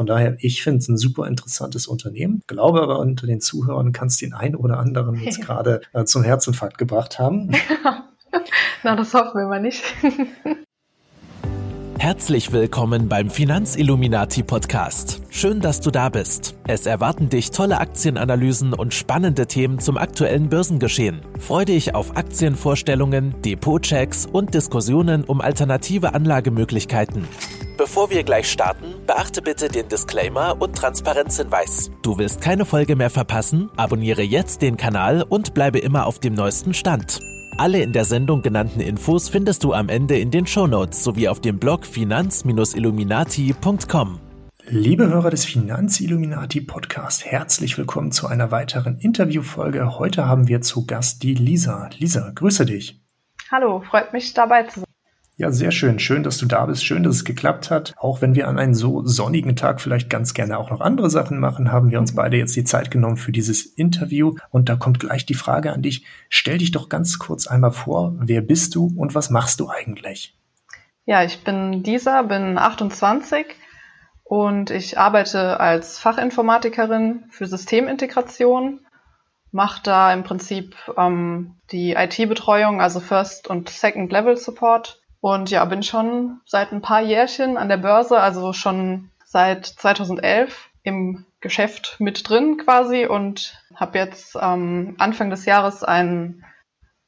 Von daher, ich finde es ein super interessantes Unternehmen, glaube aber unter den Zuhörern kann es den einen oder anderen jetzt gerade äh, zum Herzinfarkt gebracht haben. Na, das hoffen wir mal nicht. Herzlich willkommen beim Finanzilluminati Podcast. Schön, dass du da bist. Es erwarten dich tolle Aktienanalysen und spannende Themen zum aktuellen Börsengeschehen. Freue dich auf Aktienvorstellungen, Depotchecks und Diskussionen um alternative Anlagemöglichkeiten. Bevor wir gleich starten, beachte bitte den Disclaimer und Transparenzhinweis. Du willst keine Folge mehr verpassen? Abonniere jetzt den Kanal und bleibe immer auf dem neuesten Stand. Alle in der Sendung genannten Infos findest du am Ende in den Shownotes sowie auf dem Blog finanz-illuminati.com. Liebe Hörer des Finanzilluminati Podcast, herzlich willkommen zu einer weiteren Interviewfolge. Heute haben wir zu Gast die Lisa. Lisa, grüße dich. Hallo, freut mich dabei zu sein. Ja, sehr schön. Schön, dass du da bist. Schön, dass es geklappt hat. Auch wenn wir an einem so sonnigen Tag vielleicht ganz gerne auch noch andere Sachen machen, haben wir uns beide jetzt die Zeit genommen für dieses Interview. Und da kommt gleich die Frage an dich. Stell dich doch ganz kurz einmal vor. Wer bist du und was machst du eigentlich? Ja, ich bin Lisa, bin 28 und ich arbeite als Fachinformatikerin für Systemintegration mache da im Prinzip ähm, die IT-Betreuung, also First- und Second-Level-Support und ja, bin schon seit ein paar Jährchen an der Börse, also schon seit 2011 im Geschäft mit drin quasi und habe jetzt ähm, Anfang des Jahres einen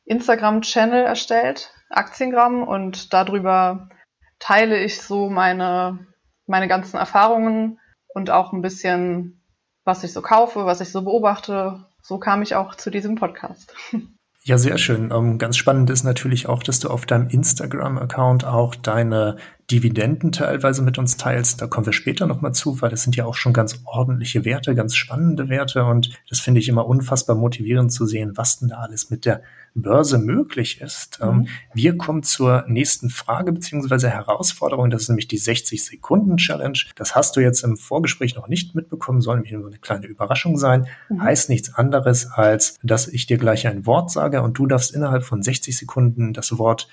Instagram-Channel erstellt, Aktiengramm, und darüber teile ich so meine, meine ganzen Erfahrungen und auch ein bisschen, was ich so kaufe, was ich so beobachte. So kam ich auch zu diesem Podcast. Ja, sehr schön. Ähm, ganz spannend ist natürlich auch, dass du auf deinem Instagram-Account auch deine Dividenden teilweise mit uns teilst. Da kommen wir später nochmal zu, weil das sind ja auch schon ganz ordentliche Werte, ganz spannende Werte. Und das finde ich immer unfassbar motivierend zu sehen, was denn da alles mit der Börse möglich ist. Ähm, mhm. Wir kommen zur nächsten Frage beziehungsweise Herausforderung. Das ist nämlich die 60-Sekunden-Challenge. Das hast du jetzt im Vorgespräch noch nicht mitbekommen, soll nämlich nur eine kleine Überraschung sein. Mhm. Heißt nichts anderes, als dass ich dir gleich ein Wort sage und du darfst innerhalb von 60 Sekunden das Wort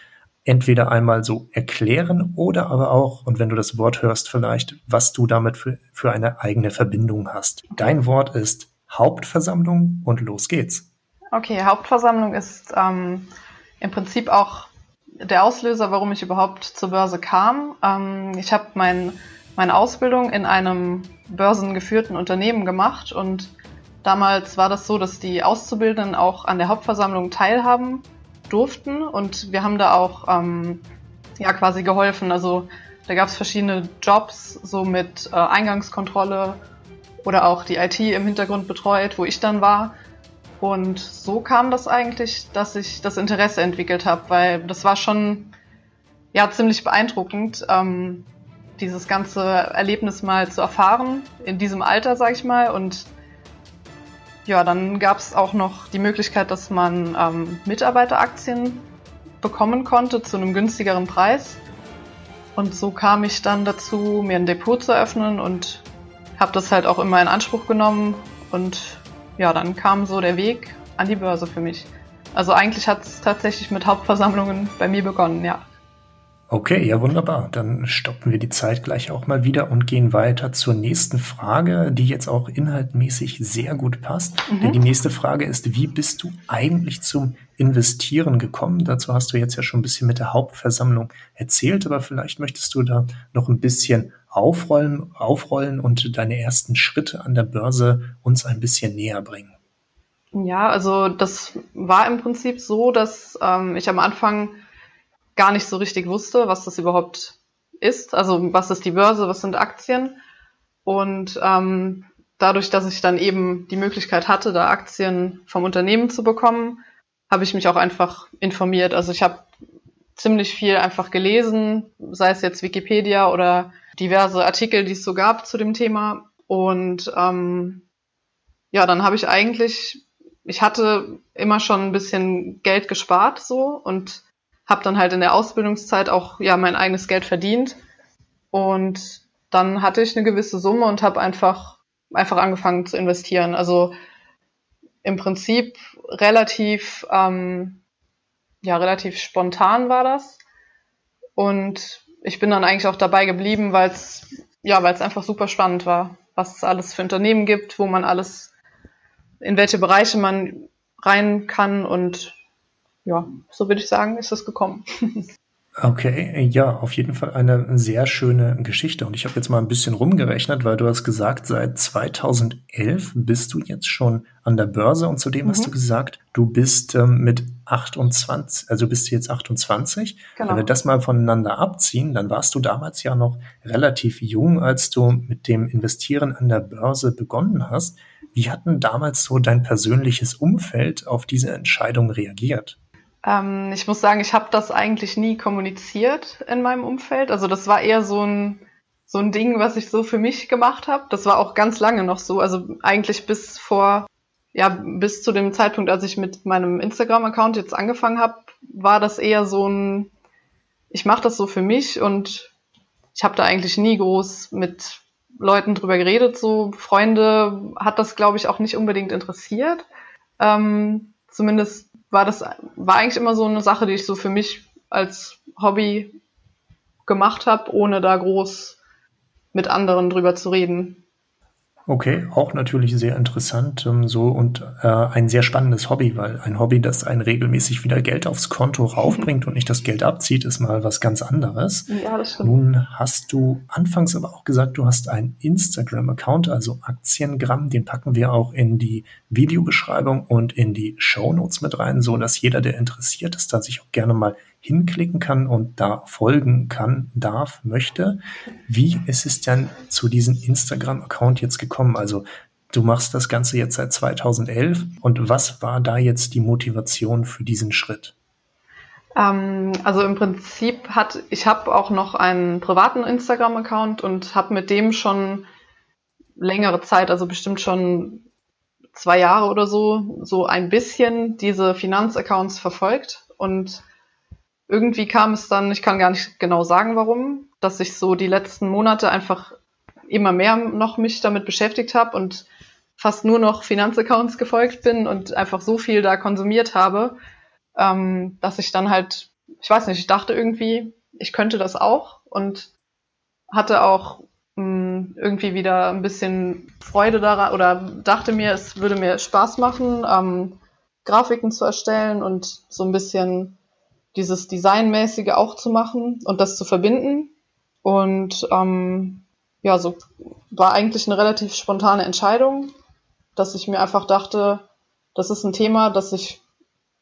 entweder einmal so erklären oder aber auch, und wenn du das Wort hörst vielleicht, was du damit für, für eine eigene Verbindung hast. Dein Wort ist Hauptversammlung und los geht's. Okay, Hauptversammlung ist ähm, im Prinzip auch der Auslöser, warum ich überhaupt zur Börse kam. Ähm, ich habe mein, meine Ausbildung in einem börsengeführten Unternehmen gemacht und damals war das so, dass die Auszubildenden auch an der Hauptversammlung teilhaben durften und wir haben da auch ähm, ja quasi geholfen. Also da gab es verschiedene Jobs, so mit äh, Eingangskontrolle oder auch die IT im Hintergrund betreut, wo ich dann war. Und so kam das eigentlich, dass ich das Interesse entwickelt habe, weil das war schon ja ziemlich beeindruckend, ähm, dieses ganze Erlebnis mal zu erfahren in diesem Alter, sag ich mal. Und ja, dann gab es auch noch die Möglichkeit, dass man ähm, Mitarbeiteraktien bekommen konnte zu einem günstigeren Preis. Und so kam ich dann dazu, mir ein Depot zu öffnen und habe das halt auch immer in Anspruch genommen und ja, dann kam so der Weg an die Börse für mich. Also eigentlich hat es tatsächlich mit Hauptversammlungen bei mir begonnen, ja. Okay, ja wunderbar. Dann stoppen wir die Zeit gleich auch mal wieder und gehen weiter zur nächsten Frage, die jetzt auch inhaltmäßig sehr gut passt. Mhm. Denn die nächste Frage ist, wie bist du eigentlich zum Investieren gekommen? Dazu hast du jetzt ja schon ein bisschen mit der Hauptversammlung erzählt, aber vielleicht möchtest du da noch ein bisschen aufrollen, aufrollen und deine ersten Schritte an der Börse uns ein bisschen näher bringen. Ja, also das war im Prinzip so, dass ähm, ich am Anfang gar nicht so richtig wusste, was das überhaupt ist. Also was ist die Börse, was sind Aktien? Und ähm, dadurch, dass ich dann eben die Möglichkeit hatte, da Aktien vom Unternehmen zu bekommen, habe ich mich auch einfach informiert. Also ich habe ziemlich viel einfach gelesen, sei es jetzt Wikipedia oder diverse Artikel, die es so gab zu dem Thema. Und ähm, ja, dann habe ich eigentlich, ich hatte immer schon ein bisschen Geld gespart so und habe dann halt in der Ausbildungszeit auch ja mein eigenes Geld verdient. Und dann hatte ich eine gewisse Summe und habe einfach einfach angefangen zu investieren. Also im Prinzip relativ ähm, ja relativ spontan war das und ich bin dann eigentlich auch dabei geblieben, weil es ja, einfach super spannend war, was es alles für Unternehmen gibt, wo man alles, in welche Bereiche man rein kann und ja, so würde ich sagen, ist es gekommen. Okay, ja, auf jeden Fall eine sehr schöne Geschichte. Und ich habe jetzt mal ein bisschen rumgerechnet, weil du hast gesagt, seit 2011 bist du jetzt schon an der Börse und zudem mhm. hast du gesagt, du bist ähm, mit 28, also bist du jetzt 28. Genau. Wenn wir das mal voneinander abziehen, dann warst du damals ja noch relativ jung, als du mit dem Investieren an der Börse begonnen hast. Wie hat denn damals so dein persönliches Umfeld auf diese Entscheidung reagiert? Ähm, ich muss sagen, ich habe das eigentlich nie kommuniziert in meinem Umfeld. Also das war eher so ein, so ein Ding, was ich so für mich gemacht habe. Das war auch ganz lange noch so. Also eigentlich bis vor, ja, bis zu dem Zeitpunkt, als ich mit meinem Instagram-Account jetzt angefangen habe, war das eher so ein, ich mache das so für mich und ich habe da eigentlich nie groß mit Leuten drüber geredet. So Freunde hat das, glaube ich, auch nicht unbedingt interessiert. Ähm, zumindest war das, war eigentlich immer so eine Sache, die ich so für mich als Hobby gemacht habe, ohne da groß mit anderen drüber zu reden. Okay, auch natürlich sehr interessant ähm, so und äh, ein sehr spannendes Hobby, weil ein Hobby, das einen regelmäßig wieder Geld aufs Konto raufbringt und nicht das Geld abzieht, ist mal was ganz anderes. Ja, das stimmt. Nun hast du anfangs aber auch gesagt, du hast einen Instagram-Account, also Aktiengramm, den packen wir auch in die Videobeschreibung und in die Show Notes mit rein, so dass jeder, der interessiert ist, da sich auch gerne mal hinklicken kann und da folgen kann, darf, möchte. Wie ist es denn zu diesem Instagram-Account jetzt gekommen? Also du machst das Ganze jetzt seit 2011 und was war da jetzt die Motivation für diesen Schritt? Ähm, also im Prinzip hat, ich habe auch noch einen privaten Instagram-Account und habe mit dem schon längere Zeit, also bestimmt schon zwei Jahre oder so, so ein bisschen diese Finanzaccounts verfolgt und irgendwie kam es dann, ich kann gar nicht genau sagen, warum, dass ich so die letzten Monate einfach immer mehr noch mich damit beschäftigt habe und fast nur noch Finanzaccounts gefolgt bin und einfach so viel da konsumiert habe, ähm, dass ich dann halt, ich weiß nicht, ich dachte irgendwie, ich könnte das auch und hatte auch mh, hm, irgendwie wieder ein bisschen Freude daran oder dachte mir, es würde mir Spaß machen, ähm, Grafiken zu erstellen und so ein bisschen dieses Designmäßige auch zu machen und das zu verbinden. Und ähm, ja, so war eigentlich eine relativ spontane Entscheidung, dass ich mir einfach dachte, das ist ein Thema, das ich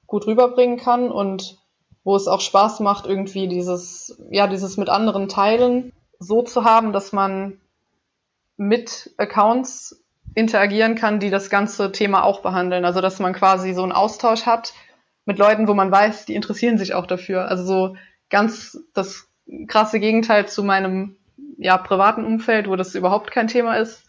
gut rüberbringen kann und wo es auch Spaß macht, irgendwie dieses, ja, dieses mit anderen Teilen so zu haben, dass man mit Accounts interagieren kann, die das ganze Thema auch behandeln. Also dass man quasi so einen Austausch hat mit Leuten, wo man weiß, die interessieren sich auch dafür. Also so ganz das krasse Gegenteil zu meinem ja, privaten Umfeld, wo das überhaupt kein Thema ist,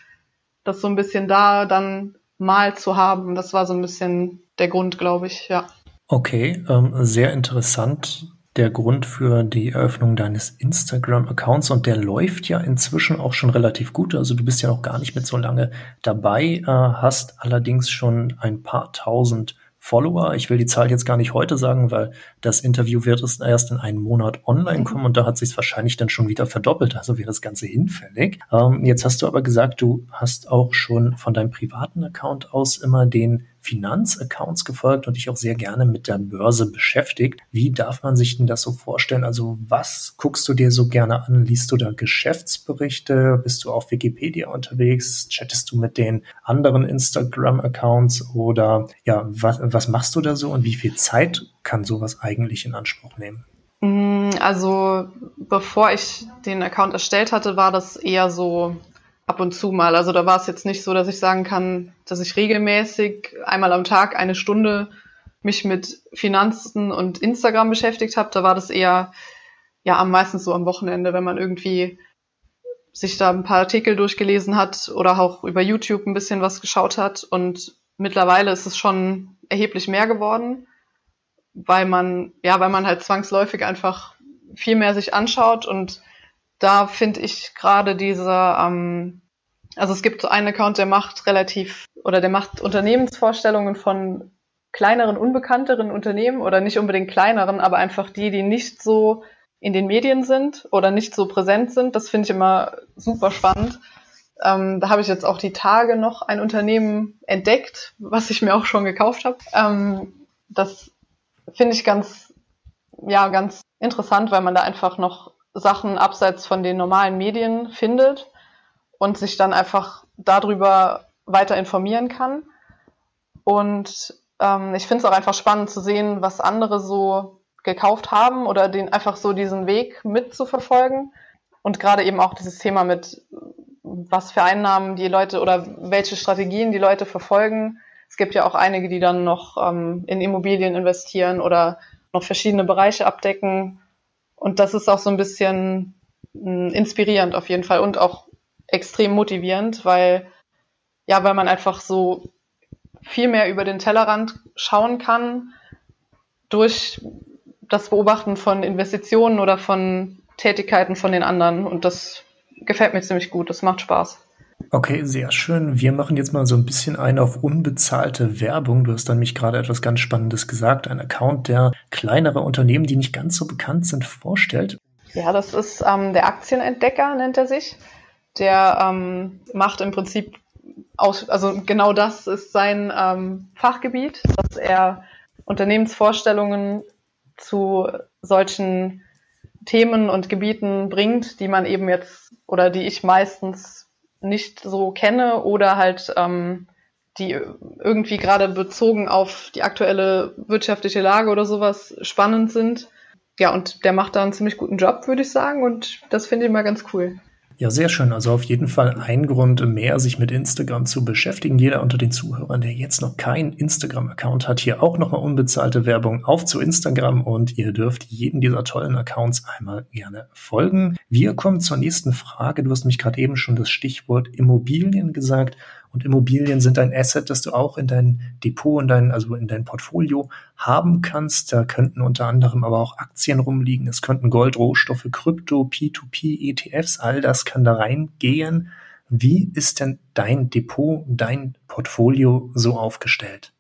das so ein bisschen da dann mal zu haben. Das war so ein bisschen der Grund, glaube ich, ja. Okay, ähm, sehr interessant. Der Grund für die Eröffnung deines Instagram-Accounts und der läuft ja inzwischen auch schon relativ gut. Also du bist ja noch gar nicht mit so lange dabei, äh, hast allerdings schon ein paar tausend Follower. Ich will die Zahl jetzt gar nicht heute sagen, weil das Interview wird erst in einem Monat online kommen und da hat sich wahrscheinlich dann schon wieder verdoppelt. Also wäre das Ganze hinfällig. Ähm, jetzt hast du aber gesagt, du hast auch schon von deinem privaten Account aus immer den Finanzaccounts gefolgt und dich auch sehr gerne mit der Börse beschäftigt. Wie darf man sich denn das so vorstellen? Also was guckst du dir so gerne an? Liest du da Geschäftsberichte? Bist du auf Wikipedia unterwegs? Chattest du mit den anderen Instagram-Accounts? Oder ja, was, was machst du da so und wie viel Zeit kann sowas eigentlich in Anspruch nehmen? Mm, also bevor ich den Account erstellt hatte, war das eher so ab und zu mal. Also da war es jetzt nicht so, dass ich sagen kann, dass ich regelmäßig einmal am Tag eine Stunde mich mit Finanzen und Instagram beschäftigt habe. Da war das eher ja am meisten so am Wochenende, wenn man irgendwie sich da ein paar Artikel durchgelesen hat oder auch über YouTube ein bisschen was geschaut hat. Und mittlerweile ist es schon erheblich mehr geworden, weil man, ja, weil man halt zwangsläufig einfach viel mehr sich anschaut und da finde ich gerade diese, ähm, also es gibt so einen Account, der macht relativ oder der macht Unternehmensvorstellungen von kleineren, unbekannteren Unternehmen oder nicht unbedingt kleineren, aber einfach die, die nicht so in den Medien sind oder nicht so präsent sind. Das finde ich immer super spannend. Ähm, da habe ich jetzt auch die Tage noch ein Unternehmen entdeckt, was ich mir auch schon gekauft habe. Ähm, das finde ich ganz, ja, ganz interessant, weil man da einfach noch Sachen abseits von den normalen Medien findet und sich dann einfach darüber weiter informieren kann. Und ähm, ich finde es auch einfach spannend zu sehen, was andere so gekauft haben oder den einfach so diesen Weg mitzuverfolgen. Und gerade eben auch dieses Thema mit, was für Einnahmen die Leute oder welche Strategien die Leute verfolgen. Es gibt ja auch einige, die dann noch ähm, in Immobilien investieren oder noch verschiedene Bereiche abdecken. Und das ist auch so ein bisschen mh, hm, inspirierend auf jeden Fall und auch extrem motivierend, weil ja, weil man einfach so viel mehr über den Tellerrand schauen kann durch das Beobachten von Investitionen oder von Tätigkeiten von den anderen. Und das gefällt mir ziemlich gut. Das macht Spaß. Okay, sehr schön. Wir machen jetzt mal so ein bisschen ein auf unbezahlte Werbung. Du hast dann mich gerade etwas ganz Spannendes gesagt. Ein Account, der kleinere Unternehmen, die nicht ganz so bekannt sind, vorstellt. Ja, das ist ähm, der Aktienentdecker, nennt er sich. Der ähm, macht im Prinzip aus, also genau das ist sein ähm, Fachgebiet, dass er Unternehmensvorstellungen zu solchen Themen und Gebieten bringt, die man eben jetzt oder die ich meistens nicht so kenne oder halt ähm, die irgendwie gerade bezogen auf die aktuelle wirtschaftliche Lage oder sowas spannend sind. Ja, und der macht da einen ziemlich guten Job, würde ich sagen, und das finde ich mal ganz cool. Ja, sehr schön. Also auf jeden Fall ein Grund mehr, sich mit Instagram zu beschäftigen. Jeder unter den Zuhörern, der jetzt noch keinen Instagram-Account hat, hier auch nochmal unbezahlte Werbung auf zu Instagram und ihr dürft jeden dieser tollen Accounts einmal gerne folgen. Wir kommen zur nächsten Frage. Du hast mich gerade eben schon das Stichwort Immobilien gesagt. Und Immobilien sind ein Asset, das du auch in dein Depot, in dein, also in dein Portfolio haben kannst. Da könnten unter anderem aber auch Aktien rumliegen. Es könnten Gold, Rohstoffe, Krypto, P2P, ETFs, all das kann da reingehen. Wie ist denn dein Depot, dein Portfolio so aufgestellt?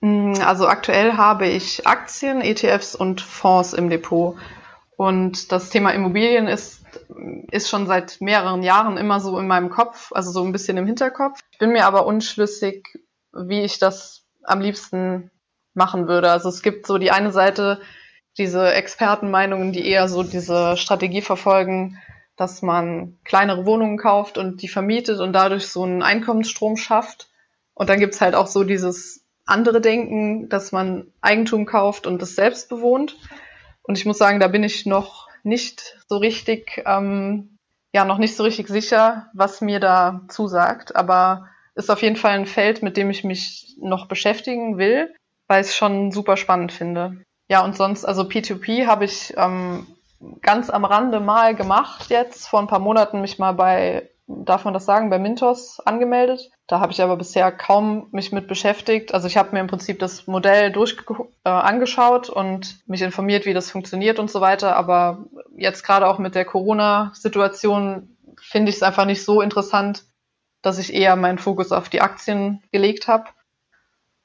Mm, also aktuell habe ich Aktien, ETFs und Fonds im Depot. Und das Thema Immobilien ist ist schon seit mehreren Jahren immer so in meinem Kopf, also so ein bisschen im Hinterkopf. Ich bin mir aber unschlüssig, wie ich das am liebsten machen würde. Also es gibt so die eine Seite, diese Expertenmeinungen, die eher so diese Strategie verfolgen, dass man kleinere Wohnungen kauft und die vermietet und dadurch so einen Einkommensstrom schafft. Und dann gibt's halt auch so dieses andere Denken, dass man Eigentum kauft und das selbst bewohnt. Und ich muss sagen, da bin ich noch nicht so richtig, ähm, ja, noch nicht so richtig sicher, was mir da zusagt. Aber ist auf jeden Fall ein Feld, mit dem ich mich noch beschäftigen will, weil ich es schon super spannend finde. Ja, und sonst, also P2P habe ich ähm, ganz am Rande mal gemacht jetzt, vor ein paar Monaten mich mal bei darf man das sagen, bei Mintos angemeldet. Da habe ich aber bisher kaum mich mit beschäftigt. Also ich habe mir im Prinzip das Modell durch äh, angeschaut und mich informiert, wie das funktioniert und so weiter. Aber jetzt gerade auch mit der Corona-Situation finde ich es einfach nicht so interessant, dass ich eher meinen Fokus auf die Aktien gelegt habe.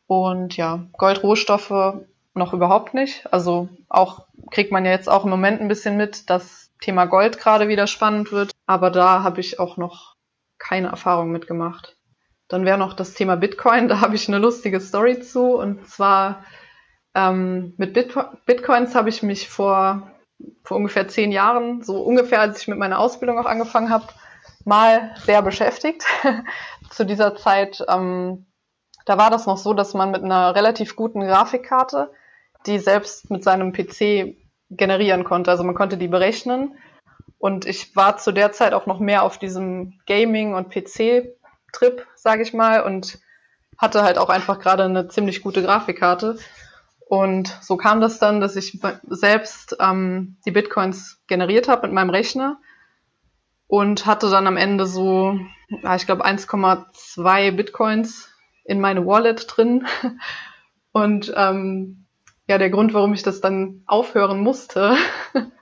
Und ja, Goldrohstoffe noch überhaupt nicht. Also auch kriegt man ja jetzt auch im Moment ein bisschen mit, dass Thema Gold gerade wieder spannend wird. Aber da habe ich auch noch keine Erfahrung mitgemacht. Dann wäre noch das Thema Bitcoin. Da habe ich eine lustige Story zu. Und zwar ähm, mit Bitco Bitcoins habe ich mich vor, vor ungefähr zehn Jahren, so ungefähr als ich mit meiner Ausbildung auch angefangen habe, mal sehr beschäftigt. zu dieser Zeit, ähm, da war das noch so, dass man mit einer relativ guten Grafikkarte, die selbst mit seinem PC generieren konnte. Also man konnte die berechnen. Und ich war zu der Zeit auch noch mehr auf diesem Gaming- und PC-Trip, sage ich mal, und hatte halt auch einfach gerade eine ziemlich gute Grafikkarte. Und so kam das dann, dass ich selbst ähm, die Bitcoins generiert habe mit meinem Rechner und hatte dann am Ende so, ich glaube, 1,2 Bitcoins in meine Wallet drin. Und ähm, ja, der Grund, warum ich das dann aufhören musste,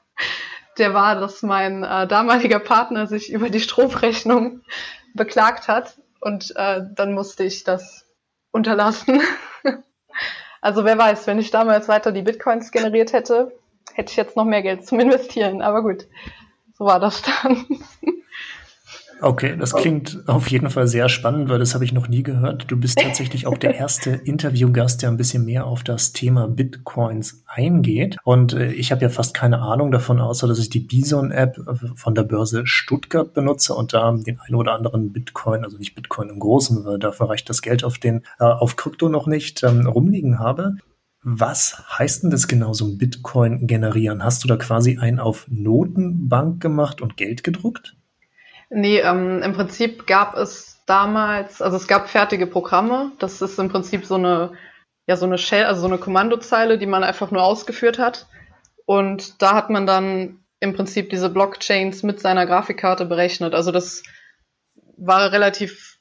der war, dass mein äh, damaliger Partner sich über die Stromrechnung beklagt hat und äh, dann musste ich das unterlassen. also wer weiß, wenn ich damals weiter die Bitcoins generiert hätte, hätte ich jetzt noch mehr Geld zum Investieren. Aber gut, so war das dann. Okay, das klingt auf jeden Fall sehr spannend, weil das habe ich noch nie gehört. Du bist tatsächlich auch der erste Interviewgast, der ein bisschen mehr auf das Thema Bitcoins eingeht. Und äh, ich habe ja fast keine Ahnung davon, außer dass ich die Bison-App äh, von der Börse Stuttgart benutze und da den einen oder anderen Bitcoin, also nicht Bitcoin im Großen, weil dafür reicht das Geld auf den äh, auf Krypto noch nicht ähm, rumliegen habe. Was heißt denn das genau, so ein Bitcoin generieren? Hast du da quasi einen auf Notenbank gemacht und Geld gedruckt? Nee, ähm, im Prinzip gab es damals, also es gab fertige Programme. Das ist im Prinzip so eine, ja, so eine Shell, also so eine Kommandozeile, die man einfach nur ausgeführt hat. Und da hat man dann im Prinzip diese Blockchains mit seiner Grafikkarte berechnet. Also das war relativ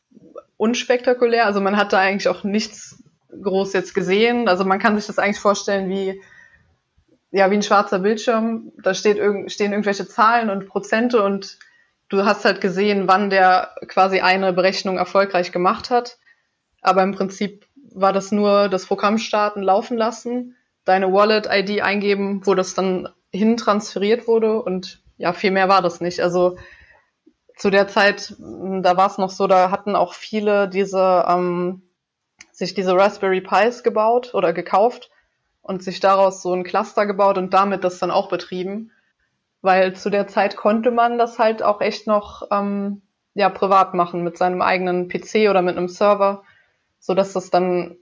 unspektakulär. Also man hat da eigentlich auch nichts groß jetzt gesehen. Also man kann sich das eigentlich vorstellen wie, ja, wie ein schwarzer Bildschirm. Da steht irg stehen irgendwelche Zahlen und Prozente und du hast halt gesehen, wann der quasi eine Berechnung erfolgreich gemacht hat. Aber im Prinzip war das nur das Programm starten, laufen lassen, deine Wallet-ID eingeben, wo das dann hin transferiert wurde und ja, viel mehr war das nicht. Also zu der Zeit, da war es noch so, da hatten auch viele diese, ähm, sich diese Raspberry Pis gebaut oder gekauft und sich daraus so ein Cluster gebaut und damit das dann auch betrieben weil zu der Zeit konnte man das halt auch echt noch ähm, ja privat machen mit seinem eigenen PC oder mit einem Server, so dass das dann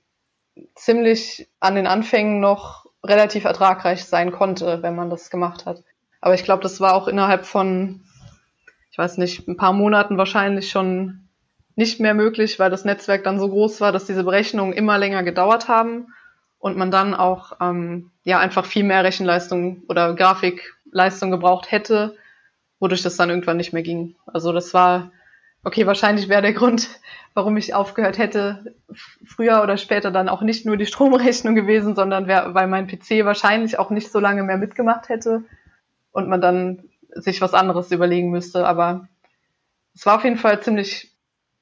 ziemlich an den Anfängen noch relativ ertragreich sein konnte, wenn man das gemacht hat. Aber ich glaube, das war auch innerhalb von, ich weiß nicht, ein paar Monaten wahrscheinlich schon nicht mehr möglich, weil das Netzwerk dann so groß war, dass diese Berechnungen immer länger gedauert haben und man dann auch ähm, ja einfach viel mehr Rechenleistung oder Grafik Leistung gebraucht hätte, wodurch das dann irgendwann nicht mehr ging. Also das war, okay, wahrscheinlich wäre der Grund, warum ich aufgehört hätte, früher oder später dann auch nicht nur die Stromrechnung gewesen, sondern wär, weil mein PC wahrscheinlich auch nicht so lange mehr mitgemacht hätte und man dann sich was anderes überlegen müsste. Aber es war auf jeden Fall ziemlich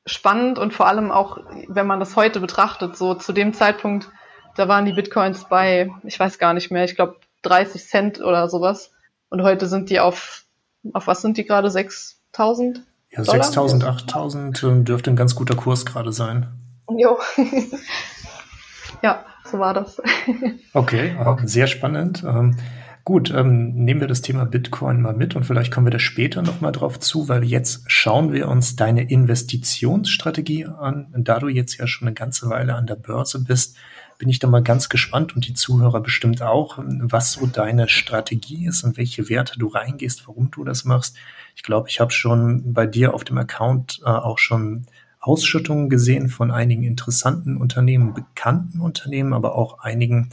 spannend und vor allem auch, wenn man das heute betrachtet, so zu dem Zeitpunkt, da waren die Bitcoins bei, ich weiß gar nicht mehr, ich glaube 30 Cent oder sowas. Und heute sind die auf, auf was sind die gerade? 6000? Ja, 6000, 8000 äh, dürfte ein ganz guter Kurs gerade sein. Jo. ja, so war das. okay, äh, sehr spannend. Ähm, gut, ähm, nehmen wir das Thema Bitcoin mal mit und vielleicht kommen wir da später nochmal drauf zu, weil jetzt schauen wir uns deine Investitionsstrategie an. Da du jetzt ja schon eine ganze Weile an der Börse bist, bin ich da mal ganz gespannt und die Zuhörer bestimmt auch, was so deine Strategie ist und welche Werte du reingehst, warum du das machst. Ich glaube, ich habe schon bei dir auf dem Account äh, auch schon Ausschüttungen gesehen von einigen interessanten Unternehmen, bekannten Unternehmen, aber auch einigen,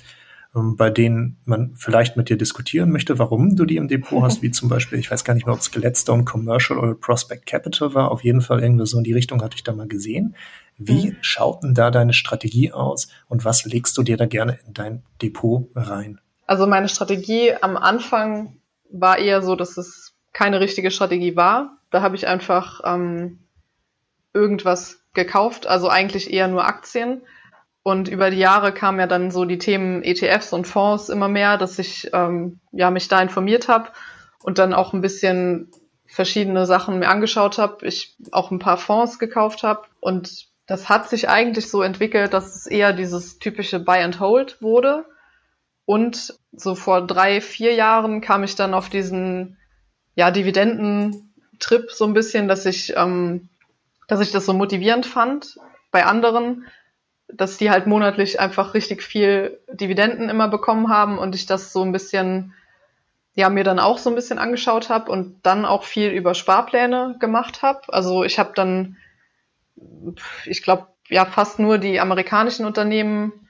ähm, bei denen man vielleicht mit dir diskutieren möchte, warum du die im Depot hast, wie zum Beispiel, ich weiß gar nicht mehr, ob es Gladstone Commercial oder Prospect Capital war, auf jeden Fall irgendwie so in die Richtung hatte ich da mal gesehen. Wie mhm. schaut denn da deine Strategie aus und was legst du dir da gerne in dein Depot rein? Also meine Strategie am Anfang war eher so, dass es keine richtige Strategie war. Da habe ich einfach ähm, irgendwas gekauft, also eigentlich eher nur Aktien. Und über die Jahre kamen ja dann so die Themen ETFs und Fonds immer mehr, dass ich ähm, ja mich da informiert habe und dann auch ein bisschen verschiedene Sachen mir angeschaut habe. Ich auch ein paar Fonds gekauft habe und das hat sich eigentlich so entwickelt, dass es eher dieses typische Buy and Hold wurde. Und so vor drei, vier Jahren kam ich dann auf diesen ja, Dividendentrip so ein bisschen, dass ich, ähm, dass ich das so motivierend fand bei anderen, dass die halt monatlich einfach richtig viel Dividenden immer bekommen haben und ich das so ein bisschen, ja, mir dann auch so ein bisschen angeschaut habe und dann auch viel über Sparpläne gemacht habe. Also ich habe dann ich glaube, ja, fast nur die amerikanischen Unternehmen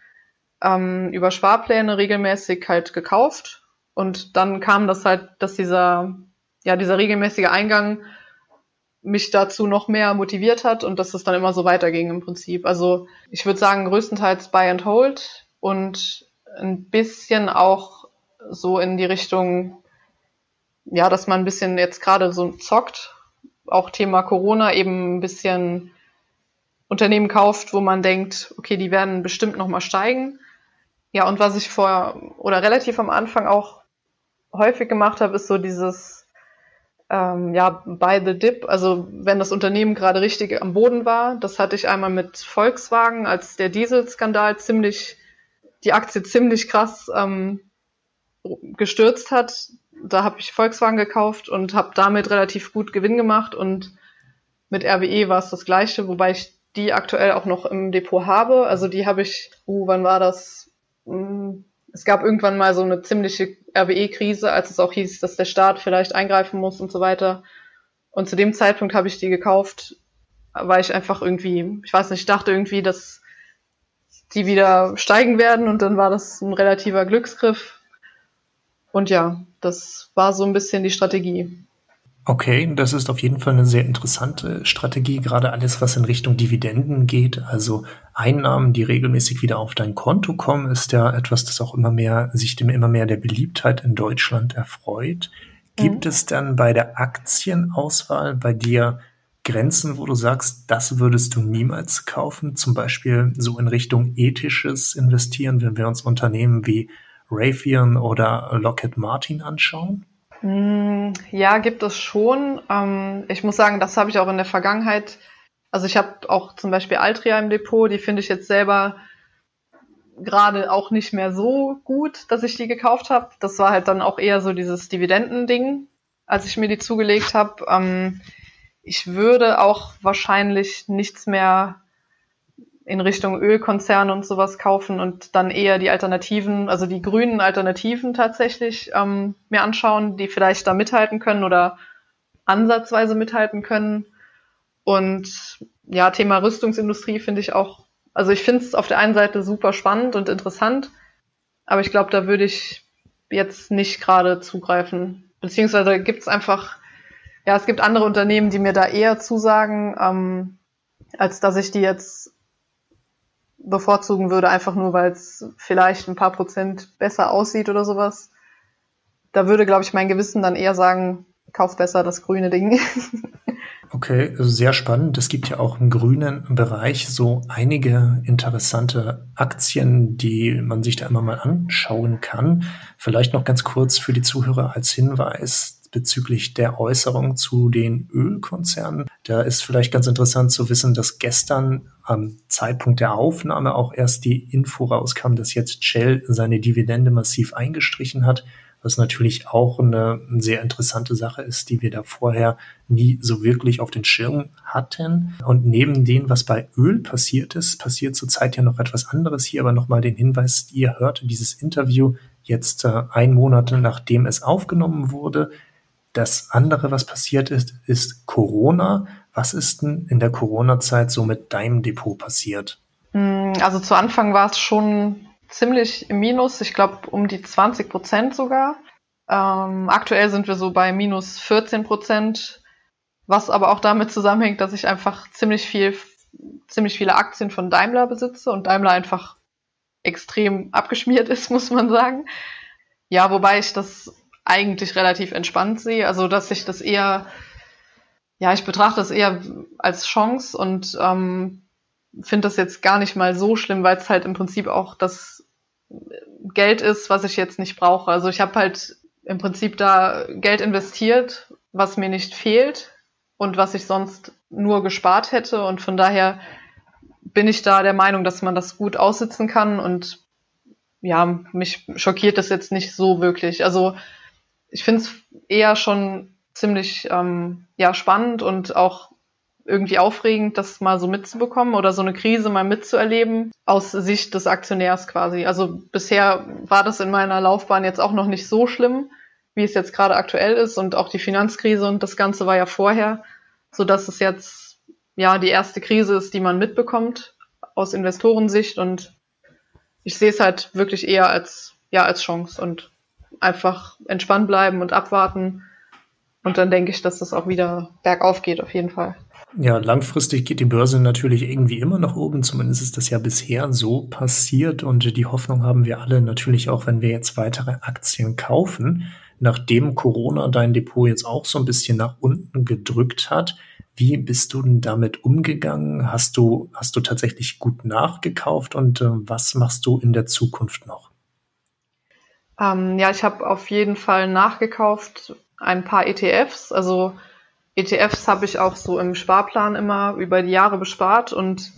ähm, über Sparpläne regelmäßig halt gekauft. Und dann kam das halt, dass dieser, ja, dieser regelmäßige Eingang mich dazu noch mehr motiviert hat und dass es dann immer so weiterging im Prinzip. Also ich würde sagen, größtenteils Buy and Hold und ein bisschen auch so in die Richtung, ja, dass man ein bisschen jetzt gerade so zockt, auch Thema Corona eben ein bisschen Unternehmen kauft, wo man denkt, okay, die werden bestimmt nochmal steigen. Ja, und was ich vor oder relativ am Anfang auch häufig gemacht habe, ist so dieses ähm, ja, buy the dip, also wenn das Unternehmen gerade richtig am Boden war. Das hatte ich einmal mit Volkswagen, als der Dieselskandal ziemlich, die Aktie ziemlich krass ähm, gestürzt hat. Da habe ich Volkswagen gekauft und habe damit relativ gut Gewinn gemacht und mit RWE war es das gleiche, wobei ich die aktuell auch noch im Depot habe. Also die habe ich, uh, wann war das? Hm, es gab irgendwann mal so eine ziemliche RWE-Krise, als es auch hieß, dass der Staat vielleicht eingreifen muss und so weiter. Und zu dem Zeitpunkt habe ich die gekauft, weil ich einfach irgendwie, ich weiß nicht, ich dachte irgendwie, dass die wieder steigen werden und dann war das ein relativer Glücksgriff. Und ja, das war so ein bisschen die Strategie. Okay, das ist auf jeden Fall eine sehr interessante Strategie, gerade alles, was in Richtung Dividenden geht. Also Einnahmen, die regelmäßig wieder auf dein Konto kommen, ist ja etwas, das auch immer mehr, sich dem immer mehr der Beliebtheit in Deutschland erfreut. Gibt mhm. es dann bei der Aktienauswahl bei dir Grenzen, wo du sagst, das würdest du niemals kaufen? Zum Beispiel so in Richtung ethisches Investieren, wenn wir uns Unternehmen wie Raytheon oder Lockheed Martin anschauen? Hm, ja, gibt es schon. Ähm, ich muss sagen, das habe ich auch in der Vergangenheit. Also ich habe auch zum Beispiel Altria im Depot, die finde ich jetzt selber gerade auch nicht mehr so gut, dass ich die gekauft habe. Das war halt dann auch eher so dieses Dividendending, als ich mir die zugelegt habe. Ähm, ich würde auch wahrscheinlich nichts mehr in Richtung Ölkonzerne und sowas kaufen und dann eher die Alternativen, also die grünen Alternativen tatsächlich ähm, mir anschauen, die vielleicht da mithalten können oder ansatzweise mithalten können. Und ja, Thema Rüstungsindustrie finde ich auch, also ich finde es auf der einen Seite super spannend und interessant, aber ich glaube, da würde ich jetzt nicht gerade zugreifen. Beziehungsweise gibt es einfach, ja, es gibt andere Unternehmen, die mir da eher zusagen, ähm, als dass ich die jetzt bevorzugen würde, einfach nur, weil es vielleicht ein paar Prozent besser aussieht oder sowas. Da würde, glaube ich, mein Gewissen dann eher sagen, kauf besser das grüne Ding. Okay, also sehr spannend. Es gibt ja auch im grünen Bereich so einige interessante Aktien, die man sich da immer mal anschauen kann. Vielleicht noch ganz kurz für die Zuhörer als Hinweis bezüglich der Äußerung zu den Ölkonzernen. Da ist vielleicht ganz interessant zu wissen, dass gestern am Zeitpunkt der Aufnahme auch erst die Info rauskam, dass jetzt Shell seine Dividende massiv eingestrichen hat, was natürlich auch eine sehr interessante Sache ist, die wir da vorher nie so wirklich auf den Schirm hatten. Und neben dem, was bei Öl passiert ist, passiert zurzeit ja noch etwas anderes. Hier aber nochmal den Hinweis, ihr hört dieses Interview jetzt äh, ein Monat nachdem es aufgenommen wurde. Das andere, was passiert ist, ist Corona. Was ist denn in der Corona-Zeit so mit deinem Depot passiert? Hm, also zu Anfang war es schon ziemlich im Minus. Ich glaube um die 20 Prozent sogar. Ähm, aktuell sind wir so bei minus 14 Prozent, was aber auch damit zusammenhängt, dass ich einfach ziemlich viel, ziemlich viele Aktien von Daimler besitze und Daimler einfach extrem abgeschmiert ist, muss man sagen. Ja, wobei ich das eigentlich relativ entspannt sehe. Also, dass ich das eher, ja, ich betrachte das eher als Chance und ähm, finde das jetzt gar nicht mal so schlimm, weil es halt im Prinzip auch das Geld ist, was ich jetzt nicht brauche. Also ich habe halt im Prinzip da Geld investiert, was mir nicht fehlt und was ich sonst nur gespart hätte. Und von daher bin ich da der Meinung, dass man das gut aussitzen kann und ja, mich schockiert das jetzt nicht so wirklich. Also ich finde es eher schon ziemlich ähm, ja, spannend und auch irgendwie aufregend, das mal so mitzubekommen oder so eine Krise mal mitzuerleben aus Sicht des Aktionärs quasi. Also bisher war das in meiner Laufbahn jetzt auch noch nicht so schlimm, wie es jetzt gerade aktuell ist und auch die Finanzkrise und das Ganze war ja vorher, so dass es jetzt ja die erste Krise ist, die man mitbekommt aus Investorensicht und ich sehe es halt wirklich eher als ja als Chance und einfach entspannt bleiben und abwarten. Und dann denke ich, dass das auch wieder bergauf geht, auf jeden Fall. Ja, langfristig geht die Börse natürlich irgendwie immer nach oben. Zumindest ist das ja bisher so passiert. Und die Hoffnung haben wir alle natürlich auch, wenn wir jetzt weitere Aktien kaufen. Nachdem Corona dein Depot jetzt auch so ein bisschen nach unten gedrückt hat, wie bist du denn damit umgegangen? Hast du, hast du tatsächlich gut nachgekauft und äh, was machst du in der Zukunft noch? Ähm, ja, ich habe auf jeden Fall nachgekauft ein paar ETFs. Also ETFs habe ich auch so im Sparplan immer über die Jahre bespart und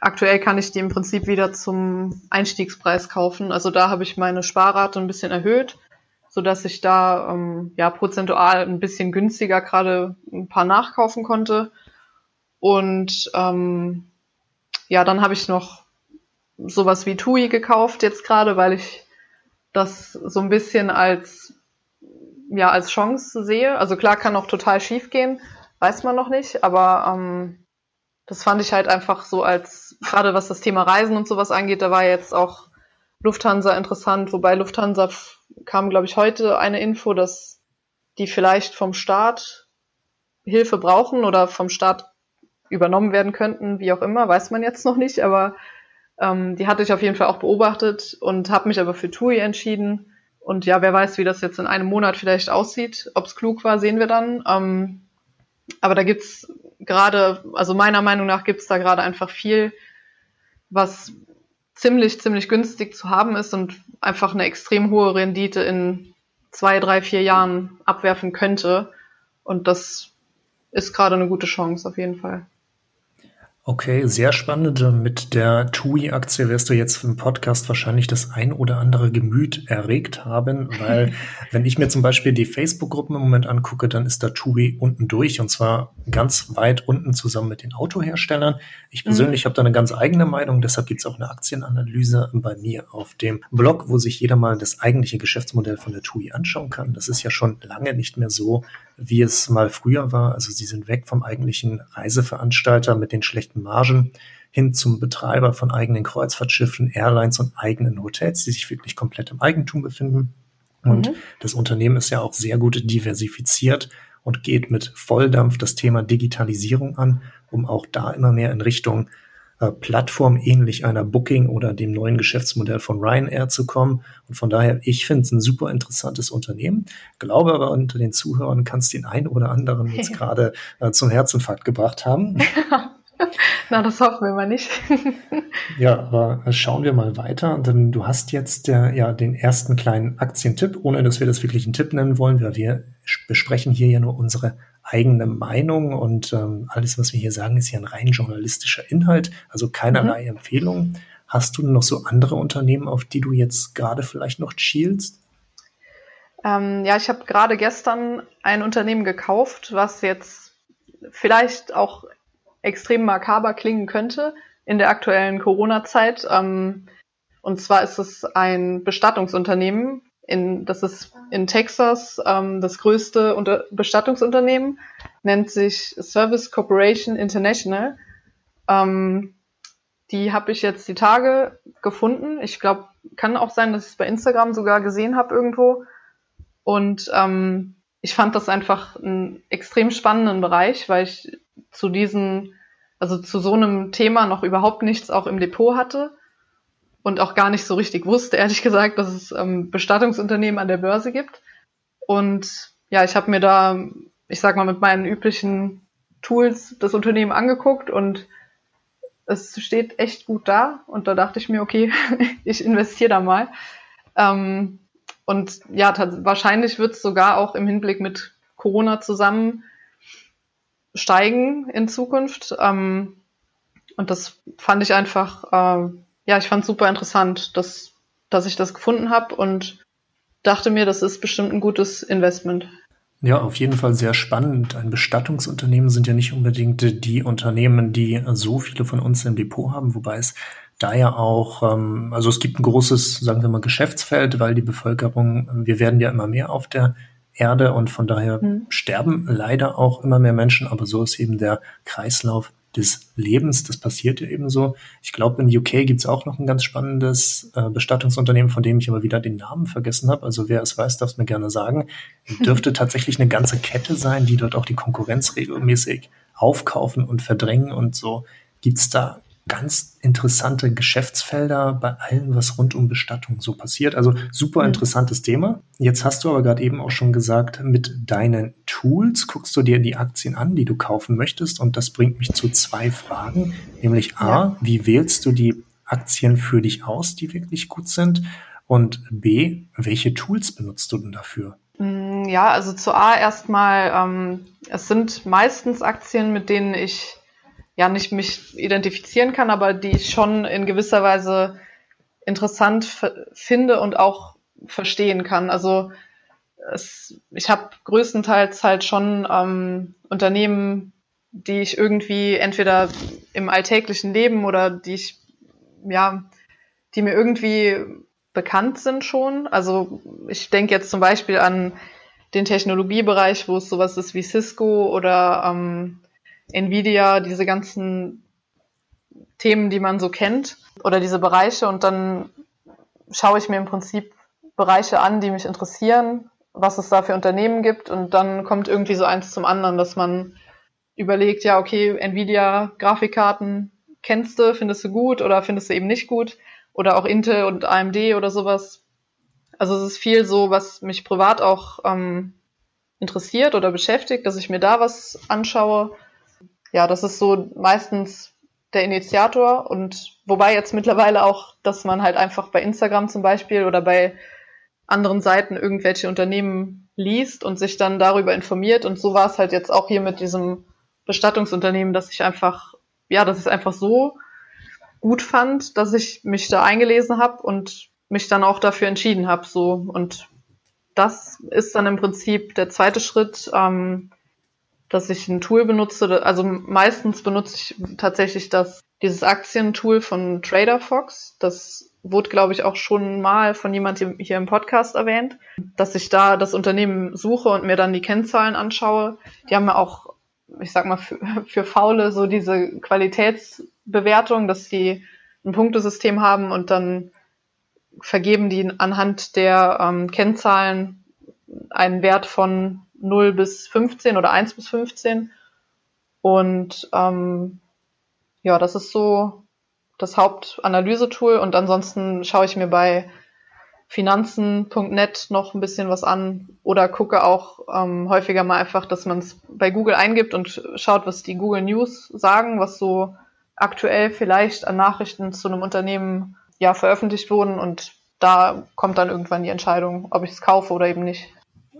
aktuell kann ich die im Prinzip wieder zum Einstiegspreis kaufen. Also da habe ich meine Sparrate ein bisschen erhöht, so dass ich da ähm, ja prozentual ein bisschen günstiger gerade ein paar nachkaufen konnte. Und ähm, ja, dann habe ich noch sowas wie TUI gekauft jetzt gerade, weil ich das so ein bisschen als ja als Chance sehe. Also klar kann auch total schief gehen, weiß man noch nicht, aber ähm, das fand ich halt einfach so als, gerade was das Thema Reisen und sowas angeht, da war jetzt auch Lufthansa interessant, wobei Lufthansa kam, glaube ich, heute eine Info, dass die vielleicht vom Staat Hilfe brauchen oder vom Staat übernommen werden könnten, wie auch immer, weiß man jetzt noch nicht, aber ähm, die hatte ich auf jeden Fall auch beobachtet und habe mich aber für TUI entschieden. Und ja, wer weiß, wie das jetzt in einem Monat vielleicht aussieht. Ob es klug war, sehen wir dann. Ähm, aber da gibt's gerade, also meiner Meinung nach gibt's da gerade einfach viel, was ziemlich, ziemlich günstig zu haben ist und einfach eine extrem hohe Rendite in zwei, drei, vier Jahren abwerfen könnte. Und das ist gerade eine gute Chance auf jeden Fall. Okay, sehr spannend. Mit der TUI-Aktie wirst du jetzt im Podcast wahrscheinlich das ein oder andere Gemüt erregt haben, weil wenn ich mir zum Beispiel die Facebook-Gruppen im Moment angucke, dann ist da TUI unten durch und zwar ganz weit unten zusammen mit den Autoherstellern. Ich mhm. persönlich mhm. habe da eine ganz eigene Meinung, deshalb gibt es auch eine Aktienanalyse bei mir auf dem Blog, wo sich jeder mal das eigentliche Geschäftsmodell von der TUI anschauen kann. Das ist ja schon lange nicht mehr so, wie es mal früher war. Also sie sind weg vom eigentlichen Reiseveranstalter mit den schlechten Margen hin zum Betreiber von eigenen Kreuzfahrtschiffen, Airlines und eigenen Hotels, die sich wirklich komplett im Eigentum befinden. Und mhm. das Unternehmen ist ja auch sehr gut diversifiziert und geht mit Volldampf das Thema Digitalisierung an, um auch da immer mehr in Richtung äh, Plattform ähnlich einer Booking oder dem neuen Geschäftsmodell von Ryanair zu kommen. Und von daher, ich finde es ein super interessantes Unternehmen. Glaube aber unter den Zuhörern kann es den einen oder anderen jetzt gerade äh, zum Herzinfarkt gebracht haben. Na, das hoffen wir mal nicht. ja, aber schauen wir mal weiter. Denn du hast jetzt der, ja den ersten kleinen Aktientipp, ohne dass wir das wirklich einen Tipp nennen wollen, weil wir besprechen hier ja nur unsere eigene Meinung und ähm, alles, was wir hier sagen, ist ja ein rein journalistischer Inhalt, also keinerlei mhm. Empfehlung. Hast du noch so andere Unternehmen, auf die du jetzt gerade vielleicht noch schielst? Ähm, ja, ich habe gerade gestern ein Unternehmen gekauft, was jetzt vielleicht auch extrem makaber klingen könnte in der aktuellen Corona-Zeit. Ähm, und zwar ist es ein Bestattungsunternehmen, in, das ist in Texas ähm, das größte Unter Bestattungsunternehmen, nennt sich Service Corporation International. Ähm, die habe ich jetzt die Tage gefunden. Ich glaube, kann auch sein, dass ich es bei Instagram sogar gesehen habe irgendwo. Und ähm, ich fand das einfach einen extrem spannenden Bereich, weil ich zu diesen, also zu so einem Thema noch überhaupt nichts auch im Depot hatte und auch gar nicht so richtig wusste, ehrlich gesagt, dass es ähm, Bestattungsunternehmen an der Börse gibt. Und ja, ich habe mir da, ich sag mal, mit meinen üblichen Tools das Unternehmen angeguckt und es steht echt gut da. Und da dachte ich mir, okay, ich investiere da mal. Ähm, und ja, wahrscheinlich wird es sogar auch im Hinblick mit Corona zusammen steigen in Zukunft. Ähm, und das fand ich einfach äh, ja, ich fand super interessant, dass, dass ich das gefunden habe und dachte mir, das ist bestimmt ein gutes Investment. Ja, auf jeden Fall sehr spannend. Ein Bestattungsunternehmen sind ja nicht unbedingt die Unternehmen, die so viele von uns im Depot haben, wobei es da ja auch, ähm, also es gibt ein großes, sagen wir mal, Geschäftsfeld, weil die Bevölkerung, wir werden ja immer mehr auf der Erde und von daher mhm. sterben leider auch immer mehr Menschen, aber so ist eben der Kreislauf des Lebens. Das passiert ja eben so. Ich glaube, in UK gibt es auch noch ein ganz spannendes äh, Bestattungsunternehmen, von dem ich aber wieder den Namen vergessen habe. Also wer es weiß, darf es mir gerne sagen. Dürfte tatsächlich eine ganze Kette sein, die dort auch die Konkurrenz regelmäßig aufkaufen und verdrängen und so. Gibt es da ganz interessante Geschäftsfelder bei allem, was rund um Bestattung so passiert. Also super mhm. interessantes Thema. Jetzt hast du aber gerade eben auch schon gesagt, mit deinen Tools guckst du dir die Aktien an, die du kaufen möchtest. Und das bringt mich zu zwei Fragen. Nämlich A, ja. wie wählst du die Aktien für dich aus, die wirklich gut sind? Und B, welche Tools benutzt du denn dafür? Mm, ja, also zu A erstmal, ähm, es sind meistens Aktien, mit denen ich ja nicht mich identifizieren kann, aber die ich schon in gewisser Weise interessant finde und auch verstehen kann. Also es, ich habe größtenteils halt schon ähm, Unternehmen, die ich irgendwie entweder im alltäglichen Leben oder die ich, ja, die mir irgendwie bekannt sind schon. Also ich denke jetzt zum Beispiel an den Technologiebereich, wo es sowas ist wie Cisco oder ähm, Nvidia, diese ganzen Themen, die man so kennt oder diese Bereiche und dann schaue ich mir im Prinzip Bereiche an, die mich interessieren, was es da für Unternehmen gibt und dann kommt irgendwie so eins zum anderen, dass man überlegt, ja, okay, Nvidia Grafikkarten kennst du, findest du gut oder findest du eben nicht gut oder auch Intel und AMD oder sowas. Also es ist viel so, was mich privat auch ähm, interessiert oder beschäftigt, dass ich mir da was anschaue. Ja, das ist so meistens der Initiator und wobei jetzt mittlerweile auch, dass man halt einfach bei Instagram zum Beispiel oder bei anderen Seiten irgendwelche Unternehmen liest und sich dann darüber informiert. Und so war es halt jetzt auch hier mit diesem Bestattungsunternehmen, dass ich einfach, ja, dass ich es einfach so gut fand, dass ich mich da eingelesen habe und mich dann auch dafür entschieden habe. So. Und das ist dann im Prinzip der zweite Schritt, ähm, dass ich ein Tool benutze. Also meistens benutze ich tatsächlich das, dieses Aktientool von Trader Fox. Das wurde, glaube ich, auch schon mal von jemandem hier im Podcast erwähnt, dass ich da das Unternehmen suche und mir dann die Kennzahlen anschaue. Die haben ja auch, ich sag mal, für, für Faule so diese Qualitätsbewertung, dass die ein Punktesystem haben und dann vergeben die anhand der ähm, Kennzahlen einen Wert von 0 bis 15 oder 1 bis 15. Und ähm, ja, das ist so das Hauptanalyse-Tool und ansonsten schaue ich mir bei finanzen.net noch ein bisschen was an oder gucke auch ähm, häufiger mal einfach, dass man es bei Google eingibt und schaut, was die Google News sagen, was so aktuell vielleicht an Nachrichten zu einem Unternehmen ja veröffentlicht wurden und da kommt dann irgendwann die Entscheidung, ob ich es kaufe oder eben nicht.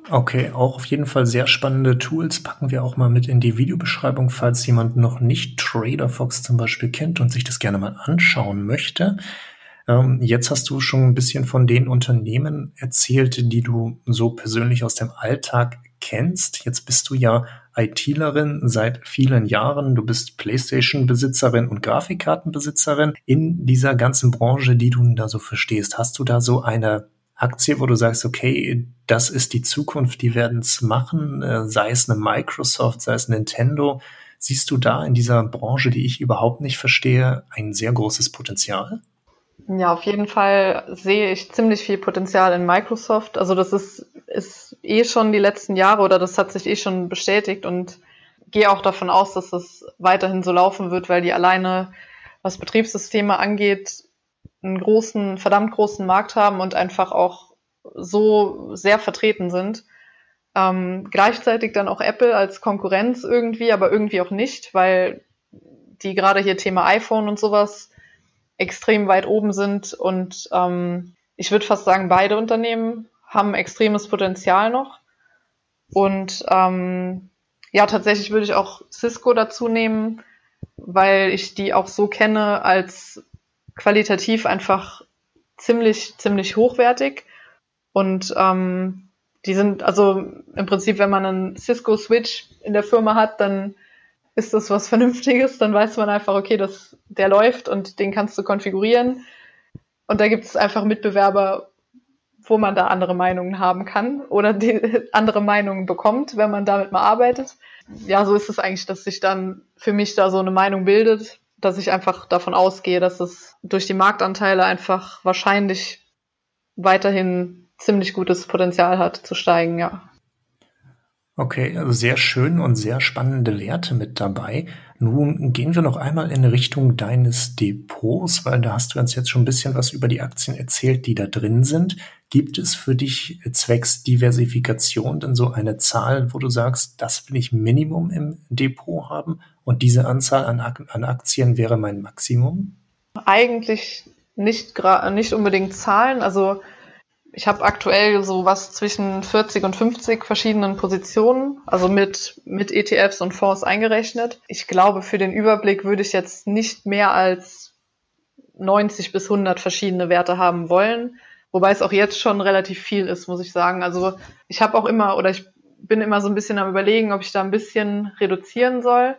Okay, auch auf jeden Fall sehr spannende Tools packen wir auch mal mit in die Videobeschreibung, falls jemand noch nicht TraderFox zum Beispiel kennt und sich das gerne mal anschauen möchte. Ähm, jetzt hast du schon ein bisschen von den Unternehmen erzählt, die du so persönlich aus dem Alltag kennst. Jetzt bist du ja ITlerin seit vielen Jahren. Du bist PlayStation-Besitzerin und Grafikkartenbesitzerin. In dieser ganzen Branche, die du da so verstehst, hast du da so eine Aktie, wo du sagst, okay, das ist die Zukunft, die werden es machen, äh, sei es eine Microsoft, sei es Nintendo. Siehst du da in dieser Branche, die ich überhaupt nicht verstehe, ein sehr großes Potenzial? Ja, auf jeden Fall sehe ich ziemlich viel Potenzial in Microsoft. Also das ist, ist eh schon die letzten Jahre oder das hat sich eh schon bestätigt und gehe auch davon aus, dass das weiterhin so laufen wird, weil die alleine, was Betriebssysteme angeht, einen großen, verdammt großen Markt haben und einfach auch so sehr vertreten sind. Ähm, gleichzeitig dann auch Apple als Konkurrenz irgendwie, aber irgendwie auch nicht, weil die gerade hier Thema iPhone und sowas extrem weit oben sind und ähm, ich würde fast sagen, beide Unternehmen haben extremes Potenzial noch. Und ähm, ja, tatsächlich würde ich auch Cisco dazu nehmen, weil ich die auch so kenne als qualitativ einfach ziemlich, ziemlich hochwertig. Und ähm, die sind, also im Prinzip, wenn man einen Cisco Switch in der Firma hat, dann ist das was Vernünftiges, dann weiß man einfach, okay, das, der läuft und den kannst du konfigurieren. Und da gibt es einfach Mitbewerber, wo man da andere Meinungen haben kann oder die andere Meinungen bekommt, wenn man damit mal arbeitet. Ja, so ist es eigentlich, dass sich dann für mich da so eine Meinung bildet, dass ich einfach davon ausgehe, dass es durch die Marktanteile einfach wahrscheinlich weiterhin ziemlich gutes Potenzial hat zu steigen, ja. Okay, also sehr schön und sehr spannende Werte mit dabei. Nun gehen wir noch einmal in Richtung deines Depots, weil da hast du uns jetzt schon ein bisschen was über die Aktien erzählt, die da drin sind. Gibt es für dich zwecks Diversifikation denn so eine Zahl, wo du sagst, das will ich Minimum im Depot haben und diese Anzahl an, an Aktien wäre mein Maximum? Eigentlich nicht, nicht unbedingt Zahlen. Also ich habe aktuell so was zwischen 40 und 50 verschiedenen Positionen, also mit, mit ETFs und Fonds eingerechnet. Ich glaube, für den Überblick würde ich jetzt nicht mehr als 90 bis 100 verschiedene Werte haben wollen. Wobei es auch jetzt schon relativ viel ist, muss ich sagen. Also ich habe auch immer oder ich bin immer so ein bisschen am überlegen, ob ich da ein bisschen reduzieren soll.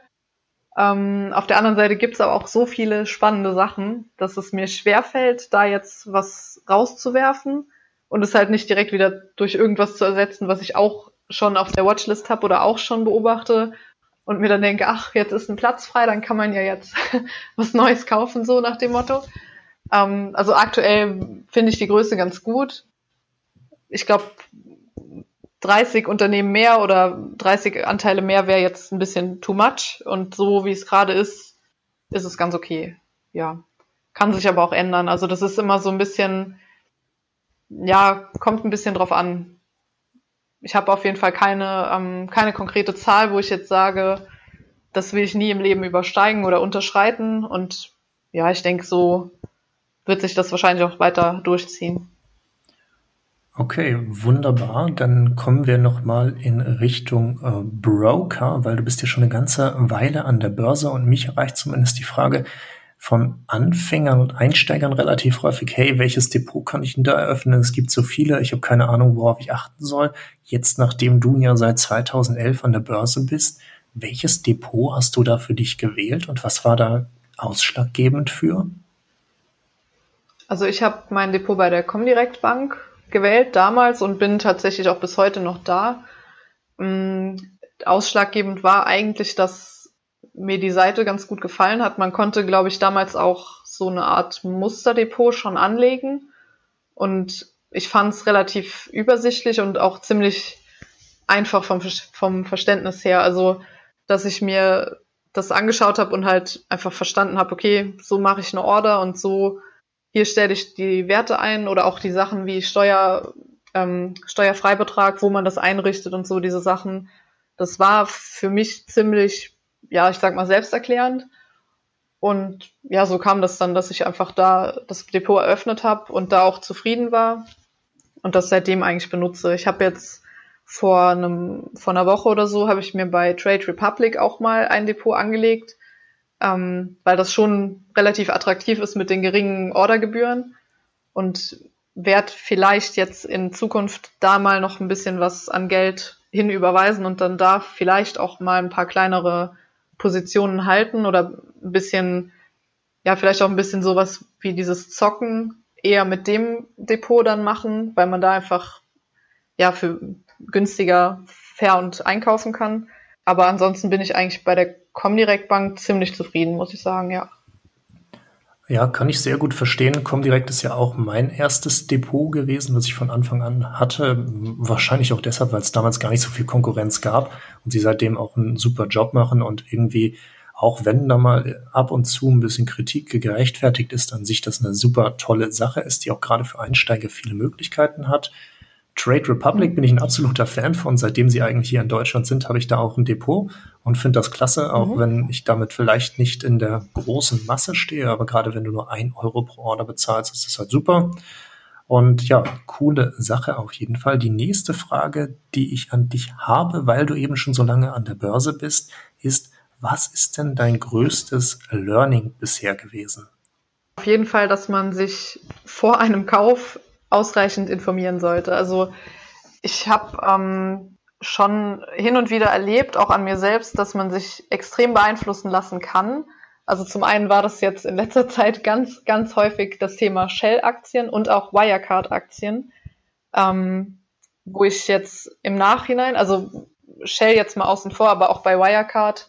Ähm, auf der anderen Seite gibt es aber auch so viele spannende Sachen, dass es mir schwerfällt, da jetzt was rauszuwerfen und es halt nicht direkt wieder durch irgendwas zu ersetzen, was ich auch schon auf der Watchlist habe oder auch schon beobachte und mir dann denke, ach, jetzt ist ein Platz frei, dann kann man ja jetzt was Neues kaufen, so nach dem Motto. Ähm, also aktuell finde ich die Größe ganz gut. Ich glaube, 30 Unternehmen mehr oder 30 Anteile mehr wäre jetzt ein bisschen too much. Und so wie es gerade ist, ist es ganz okay. Ja. Kann sich aber auch ändern. Also das ist immer so ein bisschen, ja, kommt ein bisschen drauf an. Ich habe auf jeden Fall keine, ähm, keine konkrete Zahl, wo ich jetzt sage, das will ich nie im Leben übersteigen oder unterschreiten. Und ja, ich denke, so wird sich das wahrscheinlich auch weiter durchziehen. Okay, wunderbar. Dann kommen wir nochmal in Richtung äh, Broker, weil du bist ja schon eine ganze Weile an der Börse und mich erreicht zumindest die Frage von Anfängern und Einsteigern relativ häufig, hey, welches Depot kann ich denn da eröffnen? Es gibt so viele, ich habe keine Ahnung, worauf ich achten soll. Jetzt, nachdem du ja seit 2011 an der Börse bist, welches Depot hast du da für dich gewählt und was war da ausschlaggebend für? Also ich habe mein Depot bei der Comdirect Bank gewählt damals und bin tatsächlich auch bis heute noch da. Ähm, ausschlaggebend war eigentlich, dass mir die Seite ganz gut gefallen hat. Man konnte, glaube ich, damals auch so eine Art Musterdepot schon anlegen. Und ich fand es relativ übersichtlich und auch ziemlich einfach vom, vom Verständnis her. Also, dass ich mir das angeschaut habe und halt einfach verstanden habe, okay, so mache ich eine Order und so hier stelle ich die Werte ein oder auch die Sachen wie Steuer, ähm, Steuerfreibetrag, wo man das einrichtet und so diese Sachen. Das war für mich ziemlich, ja, ich sag mal, selbsterklärend. Und ja, so kam das dann, dass ich einfach da das Depot eröffnet habe und da auch zufrieden war und das seitdem eigentlich benutze. Ich habe jetzt vor einem vor einer Woche oder so habe ich mir bei Trade Republic auch mal ein Depot angelegt ähm, weil das schon relativ attraktiv ist mit den geringen Ordergebühren und werde vielleicht jetzt in Zukunft da mal noch ein bisschen was an Geld hinüberweisen und dann da vielleicht auch mal ein paar kleinere Positionen halten oder ein bisschen, ja, vielleicht auch ein bisschen sowas wie dieses Zocken eher mit dem Depot dann machen, weil man da einfach, ja, für günstiger fair und einkaufen kann. Aber ansonsten bin ich eigentlich bei der Comdirect Bank ziemlich zufrieden, muss ich sagen, ja. Ja, kann ich sehr gut verstehen. Comdirect ist ja auch mein erstes Depot gewesen, was ich von Anfang an hatte. Wahrscheinlich auch deshalb, weil es damals gar nicht so viel Konkurrenz gab und sie seitdem auch einen super Job machen und irgendwie, auch wenn da mal ab und zu ein bisschen Kritik gerechtfertigt ist, an sich das eine super tolle Sache ist, die auch gerade für Einsteiger viele Möglichkeiten hat. Trade Republic bin ich ein absoluter Fan von. Seitdem sie eigentlich hier in Deutschland sind, habe ich da auch ein Depot und finde das klasse, auch mhm. wenn ich damit vielleicht nicht in der großen Masse stehe, aber gerade wenn du nur ein Euro pro Order bezahlst, ist das halt super. Und ja, coole Sache auf jeden Fall. Die nächste Frage, die ich an dich habe, weil du eben schon so lange an der Börse bist, ist, was ist denn dein größtes Learning bisher gewesen? Auf jeden Fall, dass man sich vor einem Kauf ausreichend informieren sollte. Also ich habe ähm, schon hin und wieder erlebt, auch an mir selbst, dass man sich extrem beeinflussen lassen kann. Also zum einen war das jetzt in letzter Zeit ganz, ganz häufig das Thema Shell-Aktien und auch Wirecard-Aktien, ähm, wo ich jetzt im Nachhinein, also Shell jetzt mal außen vor, aber auch bei Wirecard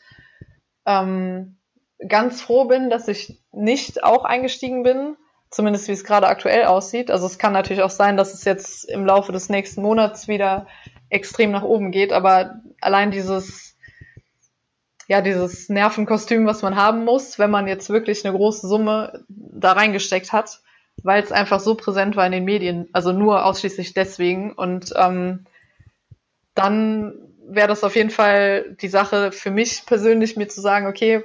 ähm, ganz froh bin, dass ich nicht auch eingestiegen bin, zumindest wie es gerade aktuell aussieht. Also es kann natürlich auch sein, dass es jetzt im Laufe des nächsten Monats wieder extrem nach oben geht, aber allein dieses, ja, dieses Nervenkostüm, was man haben muss, wenn man jetzt wirklich eine große Summe da reingesteckt hat, weil es einfach so präsent war in den Medien, also nur ausschließlich deswegen. Und ähm, dann wäre das auf jeden Fall die Sache für mich persönlich, mir zu sagen, okay,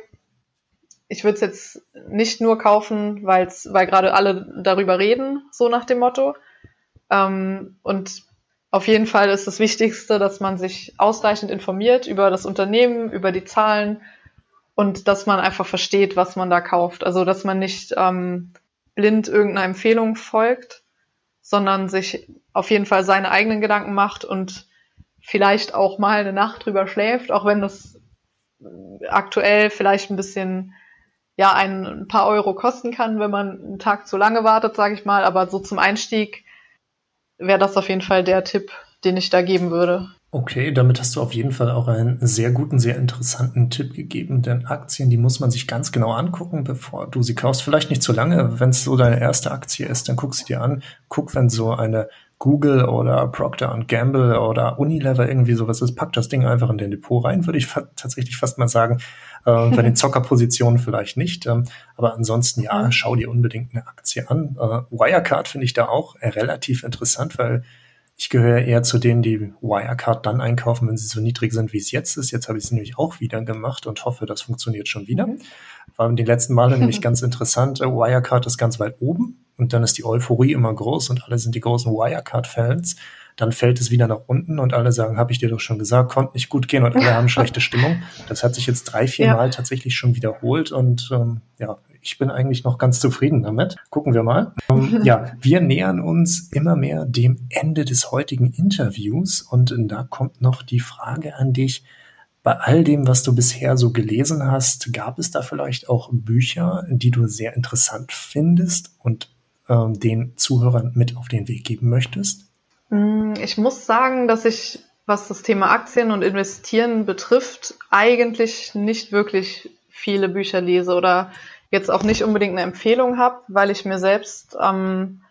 ich würde es jetzt nicht nur kaufen, weil's, weil gerade alle darüber reden, so nach dem Motto, Ähm, und auf jeden Fall ist das Wichtigste, dass man sich ausreichend informiert über das Unternehmen, über die Zahlen und dass man einfach versteht, was man da kauft. Also dass man nicht ähm, blind irgendeiner Empfehlung folgt, sondern sich auf jeden Fall seine eigenen Gedanken macht und vielleicht auch mal eine Nacht drüber schläft, auch wenn das aktuell vielleicht ein bisschen ja ein, paar Euro kosten kann, wenn man einen Tag zu lange wartet, sage ich mal. Aber so zum Einstieg wäre das auf jeden Fall der Tipp, den ich da geben würde. Okay, damit hast du auf jeden Fall auch einen sehr guten, sehr interessanten Tipp gegeben, denn Aktien, die muss man sich ganz genau angucken, bevor du sie kaufst. Vielleicht nicht zu lange, wenn es so deine erste Aktie ist, dann guck sie dir an. Guck, wenn so eine Google oder Procter Gamble oder Unilever irgendwie sowas ist, pack das Ding einfach in den Depot rein, würde ich fa tatsächlich fast mal sagen. Äh, bei den Zockerpositionen vielleicht nicht. Ähm, aber ansonsten ja, schau dir unbedingt eine Aktie an. Äh, Wirecard finde ich da auch äh, relativ interessant, weil ich gehöre eher zu denen, die Wirecard dann einkaufen, wenn sie so niedrig sind, wie es jetzt ist. Jetzt habe ich es nämlich auch wieder gemacht und hoffe, das funktioniert schon wieder. Mhm. War die letzten Male nämlich ganz interessant. Äh, Wirecard ist ganz weit oben und dann ist die Euphorie immer groß und alle sind die großen Wirecard-Fans. Dann fällt es wieder nach unten und alle sagen, habe ich dir doch schon gesagt, konnte nicht gut gehen und alle haben schlechte Stimmung. Das hat sich jetzt drei, vier ja. Mal tatsächlich schon wiederholt und ähm, ja, ich bin eigentlich noch ganz zufrieden damit. Gucken wir mal. Ähm, ja, wir nähern uns immer mehr dem Ende des heutigen Interviews und da kommt noch die Frage an dich. Bei all dem, was du bisher so gelesen hast, gab es da vielleicht auch Bücher, die du sehr interessant findest und ähm, den Zuhörern mit auf den Weg geben möchtest? Mm, ich muss sagen, dass ich, was das Thema Aktien und Investieren betrifft, eigentlich nicht wirklich viele Bücher lese oder jetzt auch nicht unbedingt eine Empfehlung habe, weil ich mir selbst, ähm,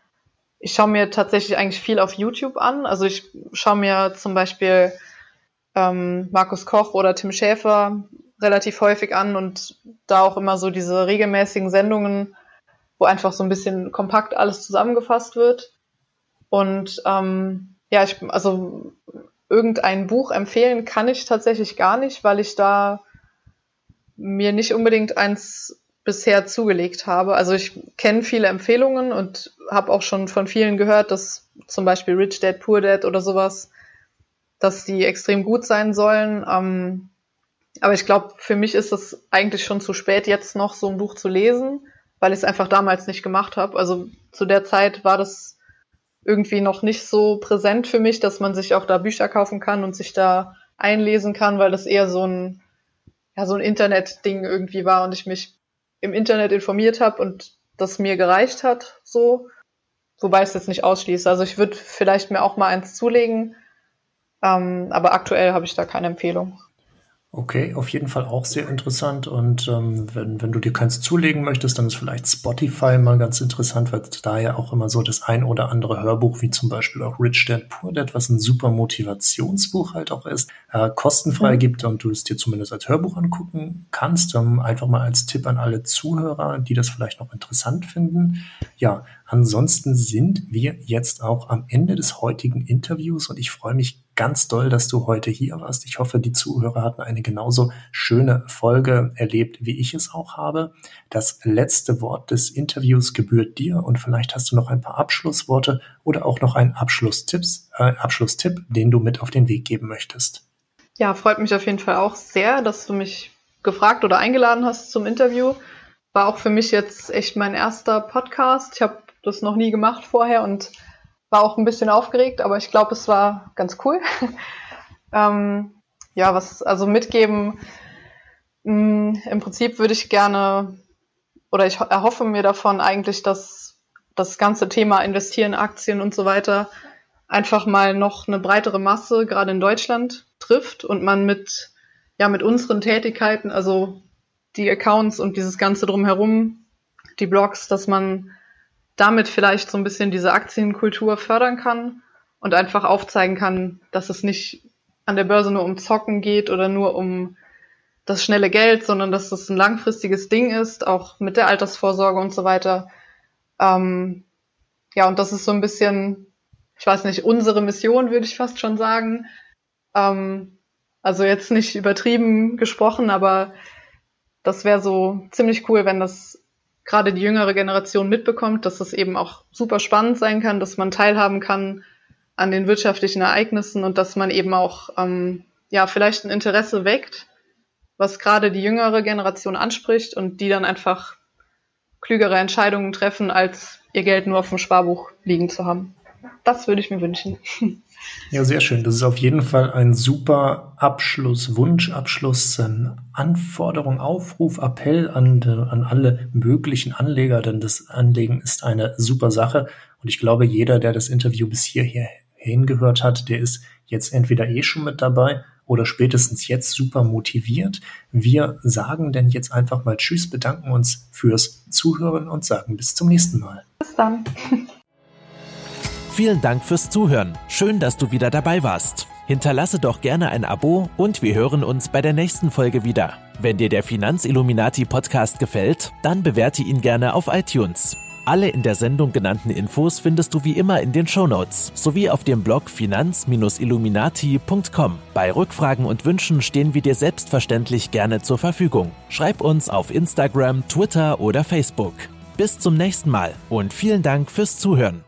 ich schaue mir tatsächlich eigentlich viel auf YouTube an. Also ich schaue mir zum Beispiel ähm, Markus Koch oder Tim Schäfer relativ häufig an und da auch immer so diese regelmäßigen Sendungen, wo einfach so ein bisschen kompakt alles zusammengefasst wird. Und ähm, ja, ich, also irgendein Buch empfehlen kann ich tatsächlich gar nicht, weil ich da mir nicht unbedingt eins bisher zugelegt habe. Also ich kenne viele Empfehlungen und habe auch schon von vielen gehört, dass zum Beispiel Rich Dad Poor Dad oder sowas, dass die extrem gut sein sollen. Ähm, aber ich glaube, für mich ist es eigentlich schon zu spät, jetzt noch so ein Buch zu lesen, weil ich es einfach damals nicht gemacht habe. Also zu der Zeit war das irgendwie noch nicht so präsent für mich, dass man sich auch da Bücher kaufen kann und sich da einlesen kann, weil das eher so ein ja so ein Internet-Ding irgendwie war und ich mich im Internet informiert habe und das mir gereicht hat, so. Wobei es jetzt nicht ausschließt. Also ich würde vielleicht mir auch mal eins zulegen, ähm, aber aktuell habe ich da keine Empfehlung. Okay, auf jeden Fall auch sehr interessant. Und ähm, wenn, wenn du dir keins zulegen möchtest, dann ist vielleicht Spotify mal ganz interessant, weil da ja auch immer so das ein oder andere Hörbuch, wie zum Beispiel auch Rich Dad Poor Dad, was ein super Motivationsbuch halt auch ist, äh, kostenfrei mhm. gibt und du es dir zumindest als Hörbuch angucken kannst. Ähm, einfach mal als Tipp an alle Zuhörer, die das vielleicht noch interessant finden. Ja, ansonsten sind wir jetzt auch am Ende des heutigen Interviews und ich freue mich ganz doll, dass du heute hier warst. Ich hoffe, die Zuhörer hatten eine genauso schöne Folge erlebt, wie ich es auch habe. Das letzte Wort des Interviews gebührt dir und vielleicht hast du noch ein paar Abschlussworte oder auch noch einen Abschlusstipps, äh, Abschlusstipp, den du mit auf den Weg geben möchtest. Ja, freut mich auf jeden Fall auch sehr, dass du mich gefragt oder eingeladen hast zum Interview. War auch für mich jetzt echt mein erster Podcast. Ich habe das noch nie gemacht vorher und war auch ein bisschen aufgeregt, aber ich glaube, es war ganz cool. ähm, ja, was also mitgeben, mh, mm, im Prinzip würde ich gerne oder ich erhoffe mir davon eigentlich, dass das ganze Thema Investieren, Aktien und so weiter einfach mal noch eine breitere Masse gerade in Deutschland trifft und man mit ja mit unseren Tätigkeiten, also die Accounts und dieses ganze drumherum, die Blogs, dass man damit vielleicht so ein bisschen diese Aktienkultur fördern kann und einfach aufzeigen kann, dass es nicht an der Börse nur um Zocken geht oder nur um das schnelle Geld, sondern dass das ein langfristiges Ding ist, auch mit der Altersvorsorge und so weiter. Ähm, ja, und das ist so ein bisschen, ich weiß nicht, unsere Mission, würde ich fast schon sagen. Ähm, also jetzt nicht übertrieben gesprochen, aber das wäre so ziemlich cool, wenn das gerade die jüngere Generation mitbekommt, dass es eben auch super spannend sein kann, dass man teilhaben kann an den wirtschaftlichen Ereignissen und dass man eben auch ähm, ja vielleicht ein Interesse weckt, was gerade die jüngere Generation anspricht und die dann einfach klügere Entscheidungen treffen, als ihr Geld nur auf dem Sparbuch liegen zu haben. Das würde ich mir wünschen. Ja, sehr schön. Das ist auf jeden Fall ein super Abschluss, Wunschabschluss, ein Anforderung, Aufruf, Appell an, an alle möglichen Anleger, denn das Anlegen ist eine super Sache. Und ich glaube, jeder, der das Interview bis hierher hingehört hat, der ist jetzt entweder eh schon mit dabei oder spätestens jetzt super motiviert. Wir sagen denn jetzt einfach mal Tschüss, bedanken uns fürs Zuhören und sagen bis zum nächsten Mal. Bis dann. Vielen Dank fürs Zuhören. Schön, dass du wieder dabei warst. Hinterlasse doch gerne ein Abo und wir hören uns bei der nächsten Folge wieder. Wenn dir der Finanzilluminati Podcast gefällt, dann bewerte ihn gerne auf iTunes. Alle in der Sendung genannten Infos findest du wie immer in den Shownotes sowie auf dem Blog finanz-illuminati.com. Bei Rückfragen und Wünschen stehen wir dir selbstverständlich gerne zur Verfügung. Schreib uns auf Instagram, Twitter oder Facebook. Bis zum nächsten Mal und vielen Dank fürs Zuhören.